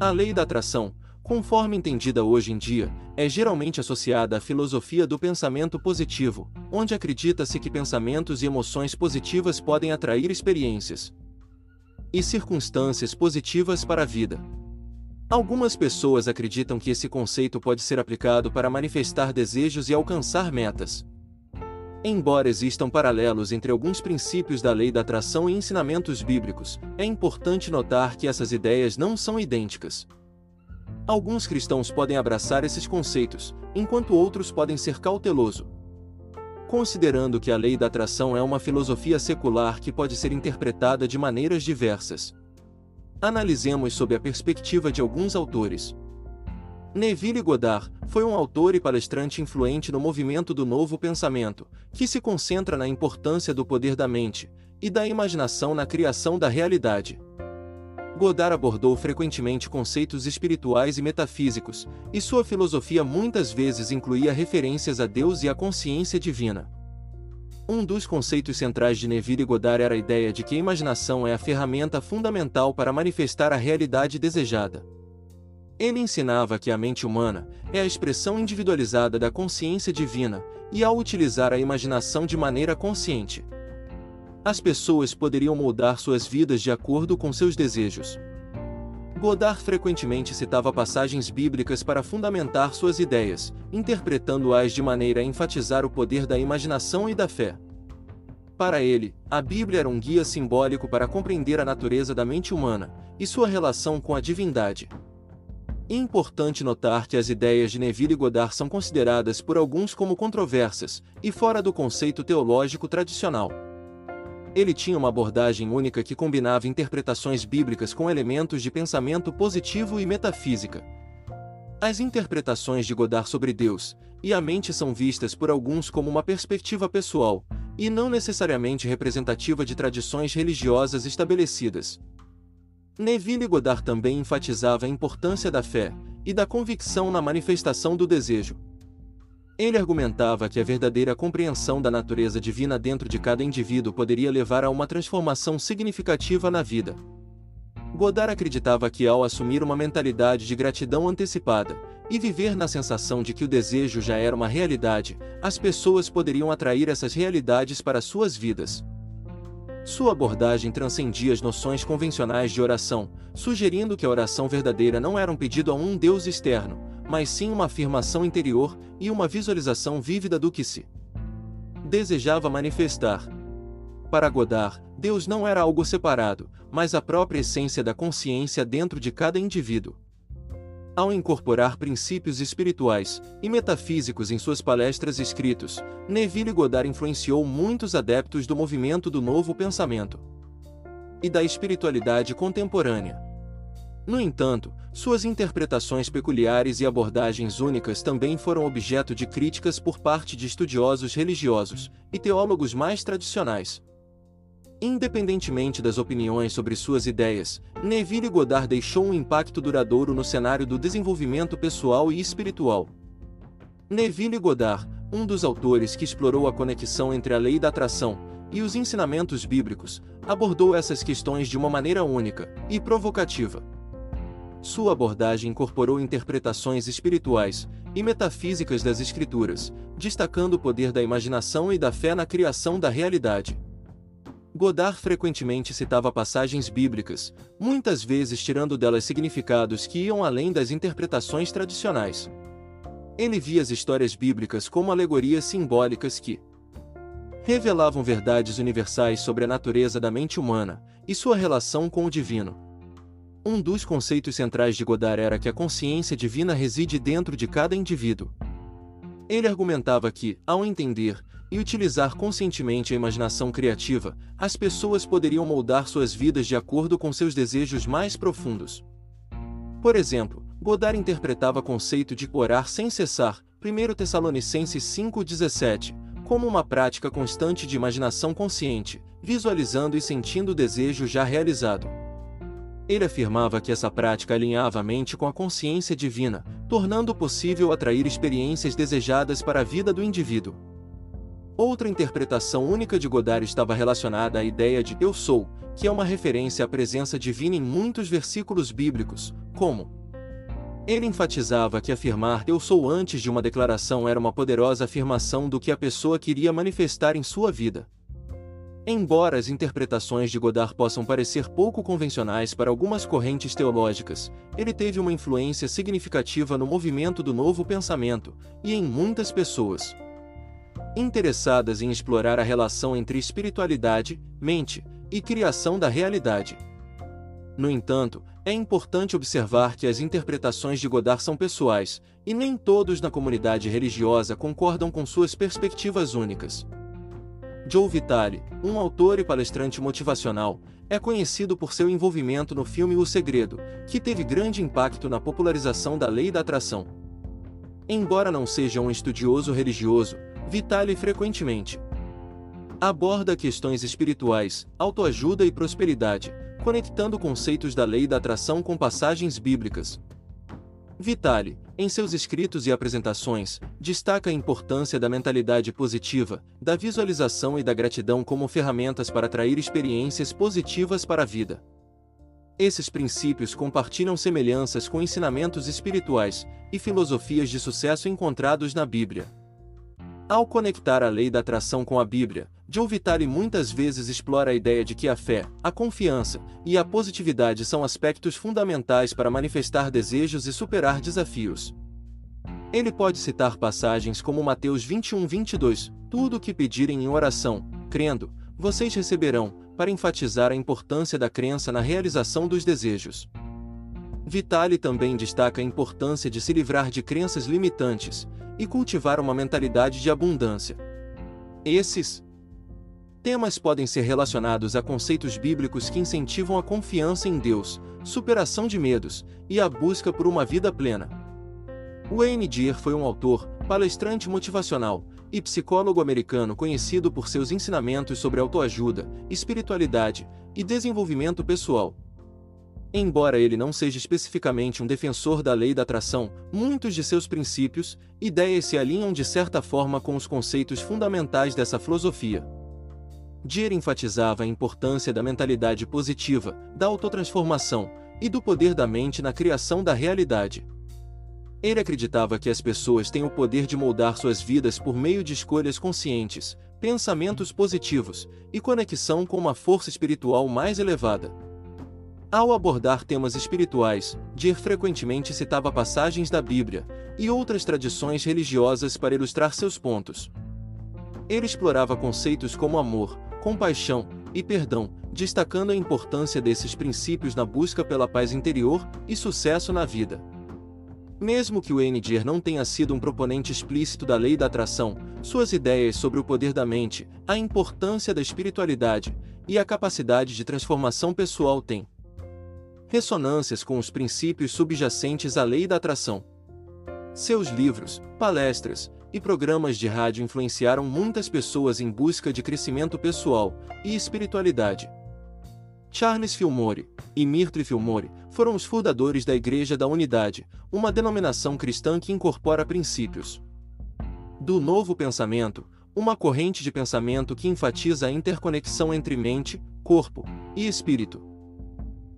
A lei da atração, conforme entendida hoje em dia, é geralmente associada à filosofia do pensamento positivo, onde acredita-se que pensamentos e emoções positivas podem atrair experiências e circunstâncias positivas para a vida. Algumas pessoas acreditam que esse conceito pode ser aplicado para manifestar desejos e alcançar metas. Embora existam paralelos entre alguns princípios da lei da atração e ensinamentos bíblicos, é importante notar que essas ideias não são idênticas. Alguns cristãos podem abraçar esses conceitos, enquanto outros podem ser cautelosos. Considerando que a lei da atração é uma filosofia secular que pode ser interpretada de maneiras diversas. Analisemos sob a perspectiva de alguns autores. Neville Goddard foi um autor e palestrante influente no movimento do novo pensamento, que se concentra na importância do poder da mente e da imaginação na criação da realidade. Godard abordou frequentemente conceitos espirituais e metafísicos, e sua filosofia muitas vezes incluía referências a Deus e à consciência divina. Um dos conceitos centrais de Neville Goddard era a ideia de que a imaginação é a ferramenta fundamental para manifestar a realidade desejada. Ele ensinava que a mente humana é a expressão individualizada da consciência divina, e ao utilizar a imaginação de maneira consciente, as pessoas poderiam moldar suas vidas de acordo com seus desejos. Godard frequentemente citava passagens bíblicas para fundamentar suas ideias, interpretando-as de maneira a enfatizar o poder da imaginação e da fé. Para ele, a Bíblia era um guia simbólico para compreender a natureza da mente humana e sua relação com a divindade. É importante notar que as ideias de Neville Goddard são consideradas por alguns como controversas e fora do conceito teológico tradicional. Ele tinha uma abordagem única que combinava interpretações bíblicas com elementos de pensamento positivo e metafísica. As interpretações de Goddard sobre Deus e a mente são vistas por alguns como uma perspectiva pessoal, e não necessariamente representativa de tradições religiosas estabelecidas. Neville Goddard também enfatizava a importância da fé e da convicção na manifestação do desejo. Ele argumentava que a verdadeira compreensão da natureza divina dentro de cada indivíduo poderia levar a uma transformação significativa na vida. Godard acreditava que ao assumir uma mentalidade de gratidão antecipada e viver na sensação de que o desejo já era uma realidade, as pessoas poderiam atrair essas realidades para suas vidas. Sua abordagem transcendia as noções convencionais de oração, sugerindo que a oração verdadeira não era um pedido a um Deus externo, mas sim uma afirmação interior e uma visualização vívida do que se desejava manifestar. Para Godard, Deus não era algo separado, mas a própria essência da consciência dentro de cada indivíduo. Ao incorporar princípios espirituais e metafísicos em suas palestras e escritos, Neville Goddard influenciou muitos adeptos do movimento do novo pensamento e da espiritualidade contemporânea. No entanto, suas interpretações peculiares e abordagens únicas também foram objeto de críticas por parte de estudiosos religiosos e teólogos mais tradicionais. Independentemente das opiniões sobre suas ideias, Neville Goddard deixou um impacto duradouro no cenário do desenvolvimento pessoal e espiritual. Neville Goddard, um dos autores que explorou a conexão entre a lei da atração e os ensinamentos bíblicos, abordou essas questões de uma maneira única e provocativa. Sua abordagem incorporou interpretações espirituais e metafísicas das Escrituras, destacando o poder da imaginação e da fé na criação da realidade. Godard frequentemente citava passagens bíblicas, muitas vezes tirando delas significados que iam além das interpretações tradicionais. Ele via as histórias bíblicas como alegorias simbólicas que revelavam verdades universais sobre a natureza da mente humana e sua relação com o divino. Um dos conceitos centrais de Godard era que a consciência divina reside dentro de cada indivíduo. Ele argumentava que, ao entender e utilizar conscientemente a imaginação criativa, as pessoas poderiam moldar suas vidas de acordo com seus desejos mais profundos. Por exemplo, Godard interpretava o conceito de orar sem cessar, 1 Tessalonicenses 5,17, como uma prática constante de imaginação consciente, visualizando e sentindo o desejo já realizado. Ele afirmava que essa prática alinhava a mente com a consciência divina, tornando possível atrair experiências desejadas para a vida do indivíduo. Outra interpretação única de Godard estava relacionada à ideia de eu sou, que é uma referência à presença divina em muitos versículos bíblicos, como ele enfatizava que afirmar eu sou antes de uma declaração era uma poderosa afirmação do que a pessoa queria manifestar em sua vida. Embora as interpretações de Godard possam parecer pouco convencionais para algumas correntes teológicas, ele teve uma influência significativa no movimento do novo pensamento e em muitas pessoas interessadas em explorar a relação entre espiritualidade, mente e criação da realidade. No entanto, é importante observar que as interpretações de Godard são pessoais, e nem todos na comunidade religiosa concordam com suas perspectivas únicas. Joe Vitale, um autor e palestrante motivacional, é conhecido por seu envolvimento no filme O Segredo, que teve grande impacto na popularização da lei da atração. Embora não seja um estudioso religioso, Vitale frequentemente aborda questões espirituais, autoajuda e prosperidade, conectando conceitos da lei da atração com passagens bíblicas. Vitale, em seus escritos e apresentações, destaca a importância da mentalidade positiva, da visualização e da gratidão como ferramentas para atrair experiências positivas para a vida. Esses princípios compartilham semelhanças com ensinamentos espirituais e filosofias de sucesso encontrados na Bíblia. Ao conectar a lei da atração com a Bíblia, Joe Vitale muitas vezes explora a ideia de que a fé, a confiança e a positividade são aspectos fundamentais para manifestar desejos e superar desafios. Ele pode citar passagens como Mateus 21, 22, tudo o que pedirem em oração, crendo, vocês receberão, para enfatizar a importância da crença na realização dos desejos. Vitale também destaca a importância de se livrar de crenças limitantes e cultivar uma mentalidade de abundância. Esses temas podem ser relacionados a conceitos bíblicos que incentivam a confiança em Deus, superação de medos e a busca por uma vida plena. Wayne Dyer foi um autor, palestrante motivacional e psicólogo americano conhecido por seus ensinamentos sobre autoajuda, espiritualidade e desenvolvimento pessoal. Embora ele não seja especificamente um defensor da lei da atração, muitos de seus princípios, ideias se alinham de certa forma com os conceitos fundamentais dessa filosofia. Dier enfatizava a importância da mentalidade positiva, da autotransformação e do poder da mente na criação da realidade. Ele acreditava que as pessoas têm o poder de moldar suas vidas por meio de escolhas conscientes, pensamentos positivos e conexão com uma força espiritual mais elevada. Ao abordar temas espirituais, Dier frequentemente citava passagens da Bíblia e outras tradições religiosas para ilustrar seus pontos. Ele explorava conceitos como amor, compaixão e perdão, destacando a importância desses princípios na busca pela paz interior e sucesso na vida. Mesmo que o Dier não tenha sido um proponente explícito da lei da atração, suas ideias sobre o poder da mente, a importância da espiritualidade e a capacidade de transformação pessoal têm ressonâncias com os princípios subjacentes à lei da atração. Seus livros, palestras e programas de rádio influenciaram muitas pessoas em busca de crescimento pessoal e espiritualidade. Charles Fillmore e Mirtri Fillmore foram os fundadores da Igreja da Unidade, uma denominação cristã que incorpora princípios do novo pensamento, uma corrente de pensamento que enfatiza a interconexão entre mente, corpo e espírito.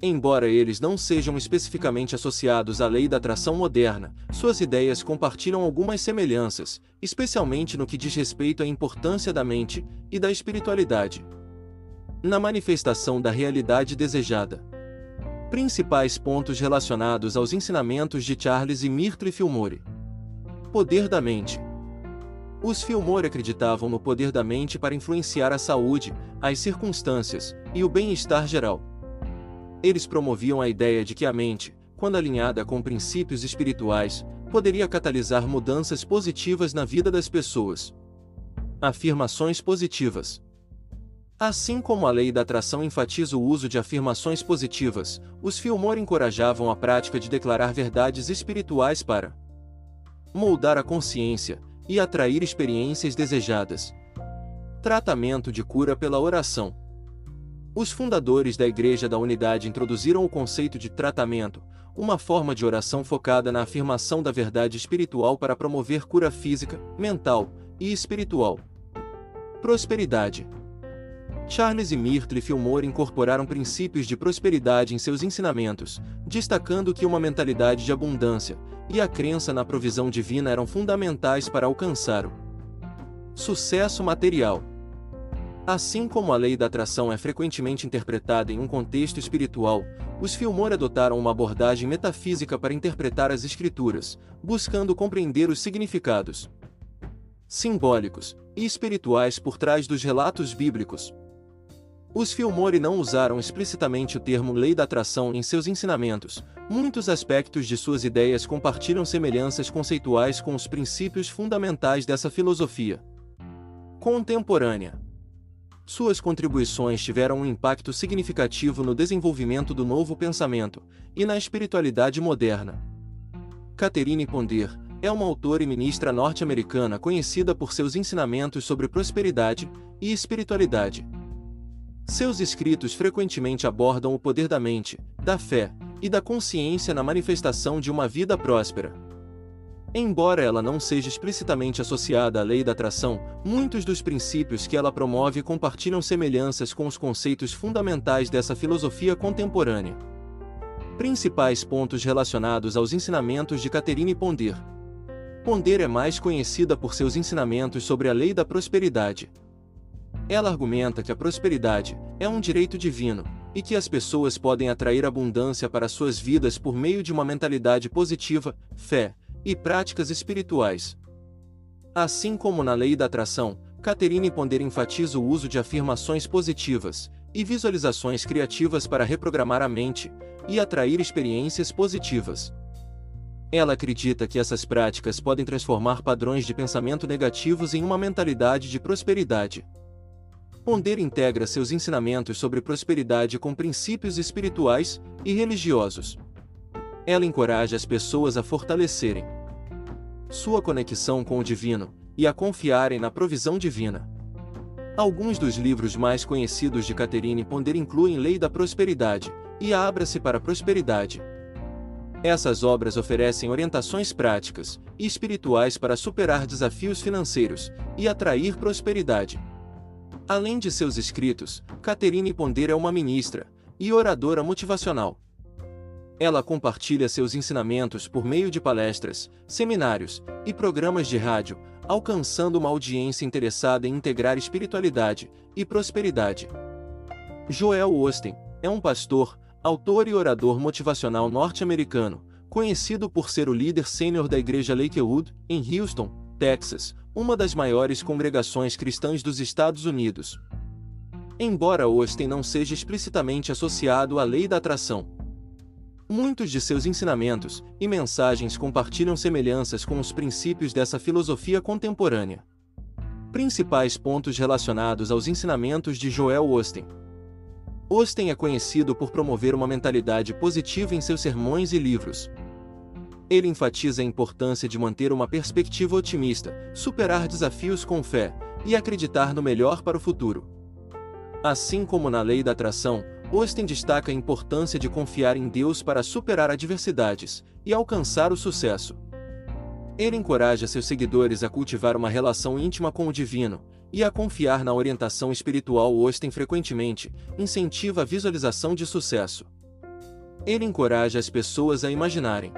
Embora eles não sejam especificamente associados à lei da atração moderna, suas ideias compartilham algumas semelhanças, especialmente no que diz respeito à importância da mente e da espiritualidade na manifestação da realidade desejada. Principais pontos relacionados aos ensinamentos de Charles e Mirtri Fillmore. Poder da mente. Os Fillmore acreditavam no poder da mente para influenciar a saúde, as circunstâncias e o bem-estar geral. Eles promoviam a ideia de que a mente, quando alinhada com princípios espirituais, poderia catalisar mudanças positivas na vida das pessoas. Afirmações positivas. Assim como a lei da atração enfatiza o uso de afirmações positivas, os Fillmore encorajavam a prática de declarar verdades espirituais para moldar a consciência e atrair experiências desejadas. Tratamento de cura pela oração. Os fundadores da Igreja da Unidade introduziram o conceito de tratamento, uma forma de oração focada na afirmação da verdade espiritual para promover cura física, mental e espiritual. Prosperidade. Charles e Myrtle Fillmore incorporaram princípios de prosperidade em seus ensinamentos, destacando que uma mentalidade de abundância e a crença na provisão divina eram fundamentais para alcançar o sucesso material. Assim como a lei da atração é frequentemente interpretada em um contexto espiritual, os Fillmore adotaram uma abordagem metafísica para interpretar as escrituras, buscando compreender os significados simbólicos e espirituais por trás dos relatos bíblicos. Os Fillmore não usaram explicitamente o termo lei da atração em seus ensinamentos. Muitos aspectos de suas ideias compartilham semelhanças conceituais com os princípios fundamentais dessa filosofia contemporânea. Suas contribuições tiveram um impacto significativo no desenvolvimento do novo pensamento e na espiritualidade moderna. Catherine Ponder é uma autora e ministra norte-americana conhecida por seus ensinamentos sobre prosperidade e espiritualidade. Seus escritos frequentemente abordam o poder da mente, da fé e da consciência na manifestação de uma vida próspera. Embora ela não seja explicitamente associada à lei da atração, muitos dos princípios que ela promove compartilham semelhanças com os conceitos fundamentais dessa filosofia contemporânea. Principais pontos relacionados aos ensinamentos de Catherine Ponder. Ponder é mais conhecida por seus ensinamentos sobre a lei da prosperidade, ela argumenta que a prosperidade é um direito divino e que as pessoas podem atrair abundância para suas vidas por meio de uma mentalidade positiva, fé e práticas espirituais. Assim como na lei da atração, Catherine Ponder enfatiza o uso de afirmações positivas e visualizações criativas para reprogramar a mente e atrair experiências positivas. Ela acredita que essas práticas podem transformar padrões de pensamento negativos em uma mentalidade de prosperidade. Ponder integra seus ensinamentos sobre prosperidade com princípios espirituais e religiosos. Ela encoraja as pessoas a fortalecerem sua conexão com o divino e a confiarem na provisão divina. Alguns dos livros mais conhecidos de Catherine Ponder incluem Lei da Prosperidade e Abra-se para a Prosperidade. Essas obras oferecem orientações práticas e espirituais para superar desafios financeiros e atrair prosperidade. Além de seus escritos, Catherine Ponder é uma ministra e oradora motivacional. Ela compartilha seus ensinamentos por meio de palestras, seminários e programas de rádio, alcançando uma audiência interessada em integrar espiritualidade e prosperidade. Joel Osteen é um pastor, autor e orador motivacional norte-americano, conhecido por ser o líder sênior da igreja Lakewood, em Houston, Texas, uma das maiores congregações cristãs dos Estados Unidos. Embora Austin não seja explicitamente associado à lei da atração, muitos de seus ensinamentos e mensagens compartilham semelhanças com os princípios dessa filosofia contemporânea. Principais pontos relacionados aos ensinamentos de Joel Austin. Austin é conhecido por promover uma mentalidade positiva em seus sermões e livros, ele enfatiza a importância de manter uma perspectiva otimista, superar desafios com fé e acreditar no melhor para o futuro. Assim como na lei da atração, Austin destaca a importância de confiar em Deus para superar adversidades e alcançar o sucesso. Ele encoraja seus seguidores a cultivar uma relação íntima com o divino e a confiar na orientação espiritual. Austin frequentemente incentiva a visualização de sucesso. Ele encoraja as pessoas a imaginarem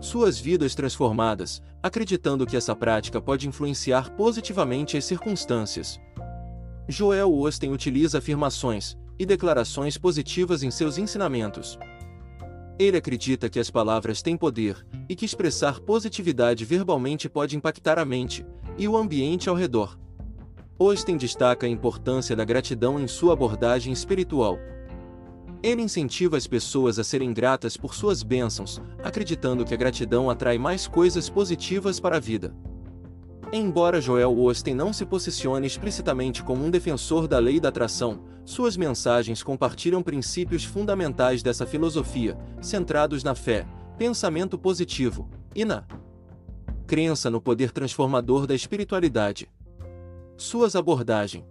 suas vidas transformadas, acreditando que essa prática pode influenciar positivamente as circunstâncias. Joel Osteen utiliza afirmações e declarações positivas em seus ensinamentos. Ele acredita que as palavras têm poder e que expressar positividade verbalmente pode impactar a mente e o ambiente ao redor. Osteen destaca a importância da gratidão em sua abordagem espiritual. Ele incentiva as pessoas a serem gratas por suas bênçãos, acreditando que a gratidão atrai mais coisas positivas para a vida. Embora Joel Osteen não se posicione explicitamente como um defensor da lei da atração, suas mensagens compartilham princípios fundamentais dessa filosofia, centrados na fé, pensamento positivo e na crença no poder transformador da espiritualidade. Suas abordagens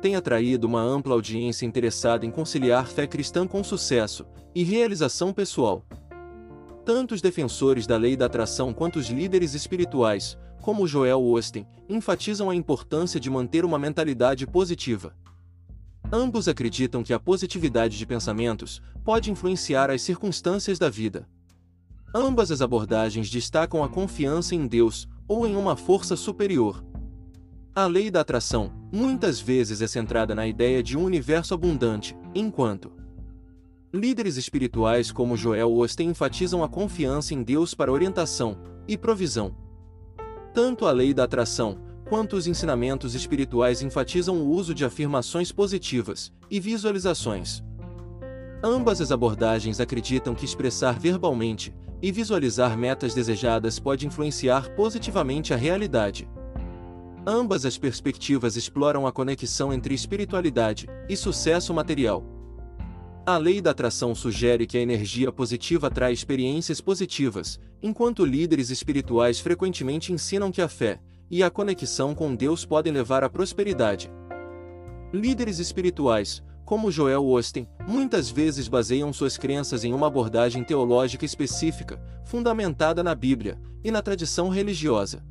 tem atraído uma ampla audiência interessada em conciliar fé cristã com sucesso e realização pessoal. Tanto os defensores da lei da atração quanto os líderes espirituais, como Joel Osteen, enfatizam a importância de manter uma mentalidade positiva. Ambos acreditam que a positividade de pensamentos pode influenciar as circunstâncias da vida. Ambas as abordagens destacam a confiança em Deus ou em uma força superior. A lei da atração muitas vezes é centrada na ideia de um universo abundante, enquanto líderes espirituais como Joel Osteen enfatizam a confiança em Deus para orientação e provisão. Tanto a lei da atração quanto os ensinamentos espirituais enfatizam o uso de afirmações positivas e visualizações. Ambas as abordagens acreditam que expressar verbalmente e visualizar metas desejadas pode influenciar positivamente a realidade. Ambas as perspectivas exploram a conexão entre espiritualidade e sucesso material. A lei da atração sugere que a energia positiva atrai experiências positivas, enquanto líderes espirituais frequentemente ensinam que a fé e a conexão com Deus podem levar à prosperidade. Líderes espirituais, como Joel Osteen, muitas vezes baseiam suas crenças em uma abordagem teológica específica, fundamentada na Bíblia e na tradição religiosa.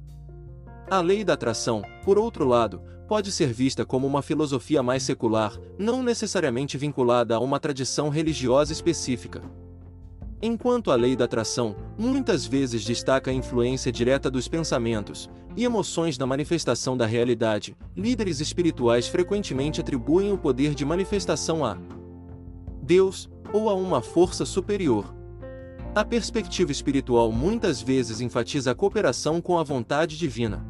A lei da atração, por outro lado, pode ser vista como uma filosofia mais secular, não necessariamente vinculada a uma tradição religiosa específica. Enquanto a lei da atração muitas vezes destaca a influência direta dos pensamentos e emoções na manifestação da realidade, líderes espirituais frequentemente atribuem o poder de manifestação a Deus ou a uma força superior. A perspectiva espiritual muitas vezes enfatiza a cooperação com a vontade divina.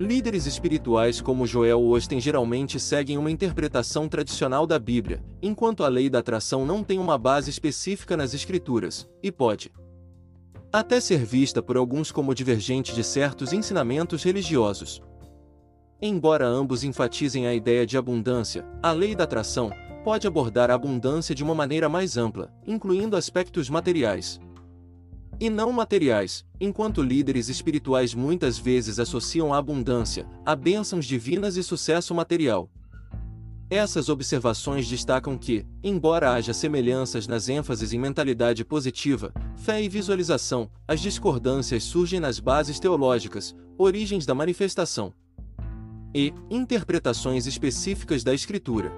Líderes espirituais como Joel Osteen geralmente seguem uma interpretação tradicional da Bíblia, enquanto a lei da atração não tem uma base específica nas Escrituras, e pode até ser vista por alguns como divergente de certos ensinamentos religiosos. Embora ambos enfatizem a ideia de abundância, a lei da atração pode abordar a abundância de uma maneira mais ampla, incluindo aspectos materiais, e não materiais, enquanto líderes espirituais muitas vezes associam a abundância a bênçãos divinas e sucesso material. Essas observações destacam que, embora haja semelhanças nas ênfases em mentalidade positiva, fé e visualização, as discordâncias surgem nas bases teológicas, origens da manifestação e interpretações específicas da Escritura.